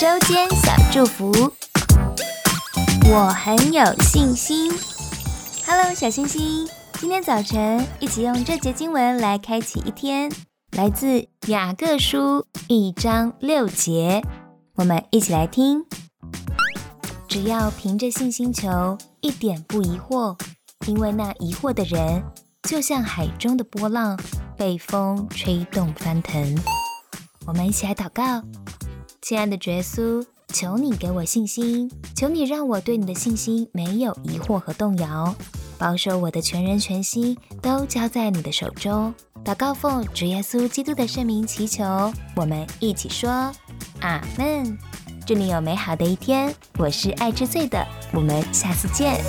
周间小祝福，我很有信心。Hello，小星星，今天早晨一起用这节经文来开启一天，来自雅各书一章六节，我们一起来听。只要凭着信心求，一点不疑惑，因为那疑惑的人，就像海中的波浪，被风吹动翻腾。我们一起来祷告。亲爱的耶稣，求你给我信心，求你让我对你的信心没有疑惑和动摇，保守我的全人全心都交在你的手中。祷告奉主耶稣基督的圣名祈求，我们一起说阿门。祝你有美好的一天。我是爱吃醉的，我们下次见。